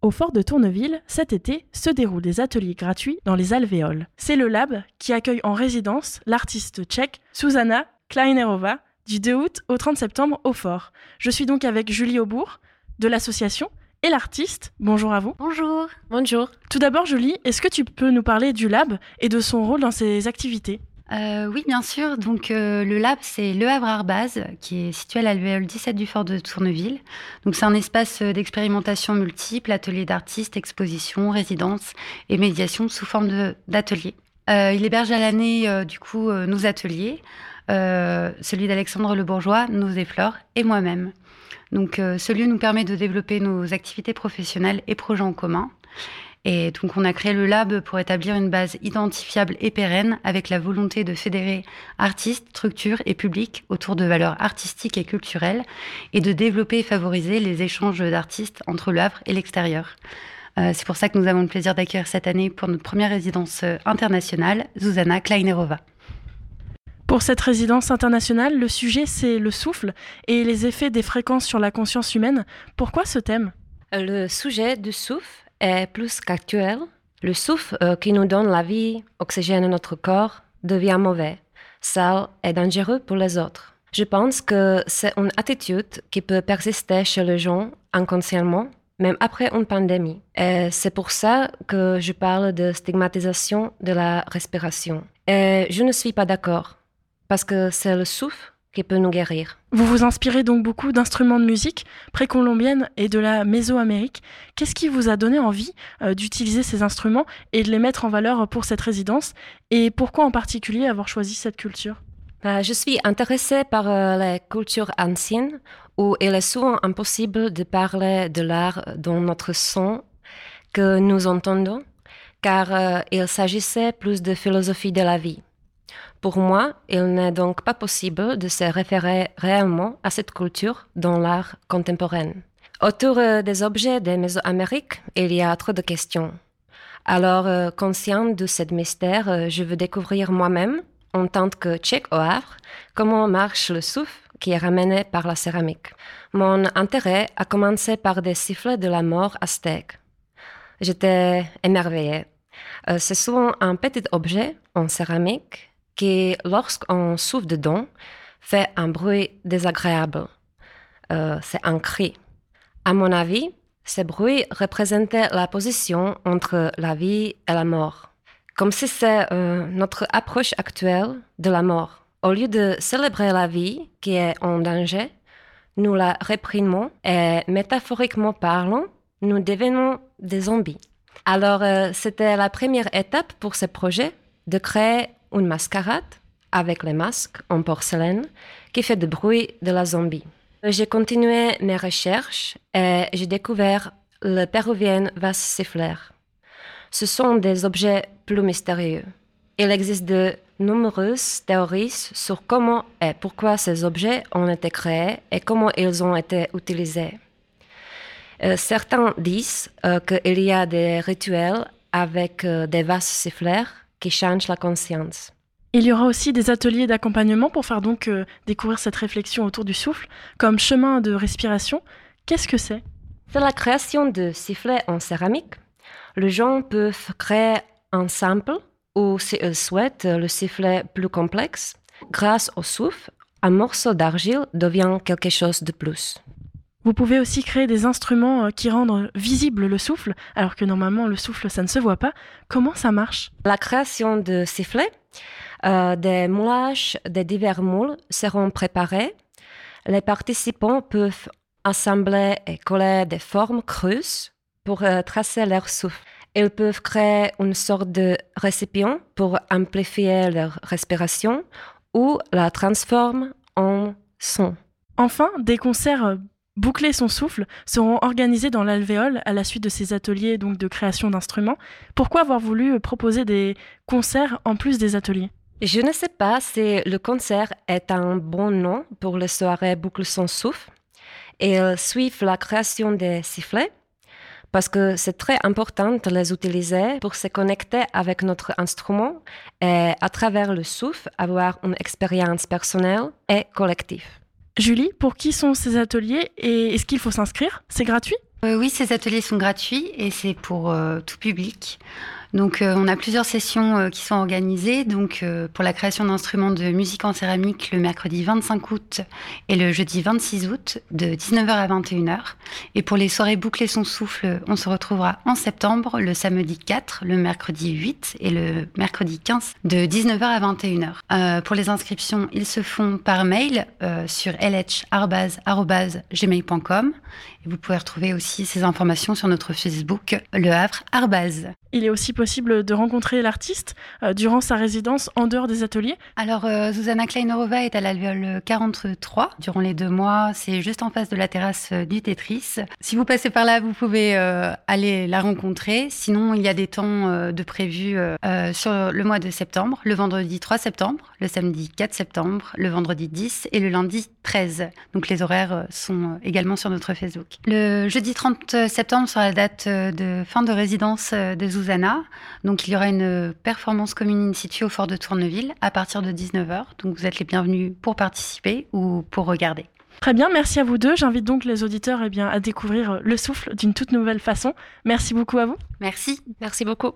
Au fort de Tourneville, cet été, se déroulent des ateliers gratuits dans les alvéoles. C'est le lab qui accueille en résidence l'artiste tchèque Susanna Kleinerova du 2 août au 30 septembre au fort. Je suis donc avec Julie Aubourg de l'association et l'artiste. Bonjour à vous. Bonjour. Bonjour. Tout d'abord, Julie, est-ce que tu peux nous parler du lab et de son rôle dans ses activités? Euh, oui, bien sûr. Donc, euh, le lab, c'est Le Havre Arbaz, qui est situé à l'alvéole 17 du fort de Tourneville. Donc, c'est un espace euh, d'expérimentation multiple, ateliers d'artistes, expositions, résidences et médiation sous forme d'ateliers. il héberge à l'année, du coup, nos ateliers, celui d'Alexandre Le Bourgeois, Nos Effleurs et moi-même. Donc, ce lieu nous permet de développer nos activités professionnelles et projets en commun. Et donc, on a créé le lab pour établir une base identifiable et pérenne avec la volonté de fédérer artistes, structures et publics autour de valeurs artistiques et culturelles et de développer et favoriser les échanges d'artistes entre le Havre et l'extérieur. Euh, c'est pour ça que nous avons le plaisir d'accueillir cette année pour notre première résidence internationale, Zuzana Kleinerova. Pour cette résidence internationale, le sujet c'est le souffle et les effets des fréquences sur la conscience humaine. Pourquoi ce thème? Le sujet du souffle est plus qu'actuel. Le souffle euh, qui nous donne la vie, oxygène notre corps, devient mauvais, sale et dangereux pour les autres. Je pense que c'est une attitude qui peut persister chez les gens inconsciemment, même après une pandémie. Et c'est pour ça que je parle de stigmatisation de la respiration. Et je ne suis pas d'accord, parce que c'est le souffle qui peut nous guérir. Vous vous inspirez donc beaucoup d'instruments de musique précolombiennes et de la Mésoamérique. Qu'est-ce qui vous a donné envie euh, d'utiliser ces instruments et de les mettre en valeur pour cette résidence? Et pourquoi en particulier avoir choisi cette culture? Bah, Je suis intéressée par euh, les cultures anciennes où il est souvent impossible de parler de l'art dans notre son que nous entendons, car euh, il s'agissait plus de philosophie de la vie. Pour moi, il n'est donc pas possible de se référer réellement à cette culture dans l'art contemporain. Autour euh, des objets des Mésoamériques, il y a trop de questions. Alors, euh, conscient de ce mystère, euh, je veux découvrir moi-même, en tant que tchèque au Havre, comment marche le souffle qui est ramené par la céramique. Mon intérêt a commencé par des sifflets de la mort aztèque. J'étais émerveillée. C'est souvent un petit objet en céramique qui, lorsqu'on souffle dedans, fait un bruit désagréable. Euh, c'est un cri. À mon avis, ce bruit représentait la position entre la vie et la mort, comme si c'est euh, notre approche actuelle de la mort. Au lieu de célébrer la vie qui est en danger, nous la réprimons et métaphoriquement parlant, nous devenons des zombies. Alors, euh, c'était la première étape pour ce projet de créer une mascarade avec les masques en porcelaine qui fait du bruit de la zombie. J'ai continué mes recherches et j'ai découvert le péruvien vase siffleur. Ce sont des objets plus mystérieux. Il existe de nombreuses théories sur comment et pourquoi ces objets ont été créés et comment ils ont été utilisés. Euh, certains disent euh, qu'il y a des rituels avec euh, des vases siffleurs qui change la conscience. Il y aura aussi des ateliers d'accompagnement pour faire donc euh, découvrir cette réflexion autour du souffle comme chemin de respiration. Qu'est-ce que c'est? C'est la création de sifflets en céramique. Les gens peuvent créer un sample ou, s'ils souhaitent, le sifflet plus complexe. Grâce au souffle, un morceau d'argile devient quelque chose de plus. Vous pouvez aussi créer des instruments euh, qui rendent visible le souffle, alors que normalement le souffle, ça ne se voit pas. Comment ça marche? La création de sifflets, euh, des moulages des divers moules seront préparés. Les participants peuvent assembler et coller des formes creuses pour euh, tracer leur souffle. Ils peuvent créer une sorte de récipient pour amplifier leur respiration ou la transformer en son. Enfin, des concerts Boucler son souffle seront organisés dans l'alvéole à la suite de ces ateliers donc de création d'instruments. Pourquoi avoir voulu euh, proposer des concerts en plus des ateliers? Je ne sais pas si le concert est un bon nom pour les soirées Boucle son souffle. et suivent la création des sifflets parce que c'est très important de les utiliser pour se connecter avec notre instrument et à travers le souffle avoir une expérience personnelle et collective. Julie, pour qui sont ces ateliers et est-ce qu'il faut s'inscrire? C'est gratuit? Oui, ces ateliers sont gratuits et c'est pour tout public. Donc, euh, on a plusieurs sessions euh, qui sont organisées. Donc, euh, pour la création d'instruments de musique en céramique, le mercredi 25 août et le jeudi 26 août, de 19h à 21h. Et pour les soirées boucler son souffle, on se retrouvera en septembre, le samedi 4, le mercredi 8 et le mercredi 15, de 19h à 21h. pour les inscriptions, ils se font par mail sur lh.gmail.com. Et vous pouvez retrouver aussi ces informations sur notre Facebook, Le Havre Arbaz. Il est aussi possible de rencontrer l'artiste euh, durant sa résidence en dehors des ateliers Alors, euh, Zuzana Kleinerova est à l'alvéole 43 durant les deux mois. C'est juste en face de la terrasse euh, du Tetris. Si vous passez par là, vous pouvez aller la rencontrer. Sinon, il y a des temps de prévus sur le mois de septembre, le vendredi 3 septembre, le samedi 4 septembre, le vendredi 10 et le lundi 13. Donc, les horaires sont également sur notre Facebook. Le jeudi 30 septembre sera la date de fin de résidence de Zuzana. Donc il y aura une performance commune in situ au fort de Tourneville à partir de 19h. Donc vous êtes les bienvenus pour participer ou pour regarder. Très bien, merci à vous deux. J'invite donc les auditeurs eh bien, à découvrir le souffle d'une toute nouvelle façon. Merci beaucoup à vous. Merci. Merci beaucoup.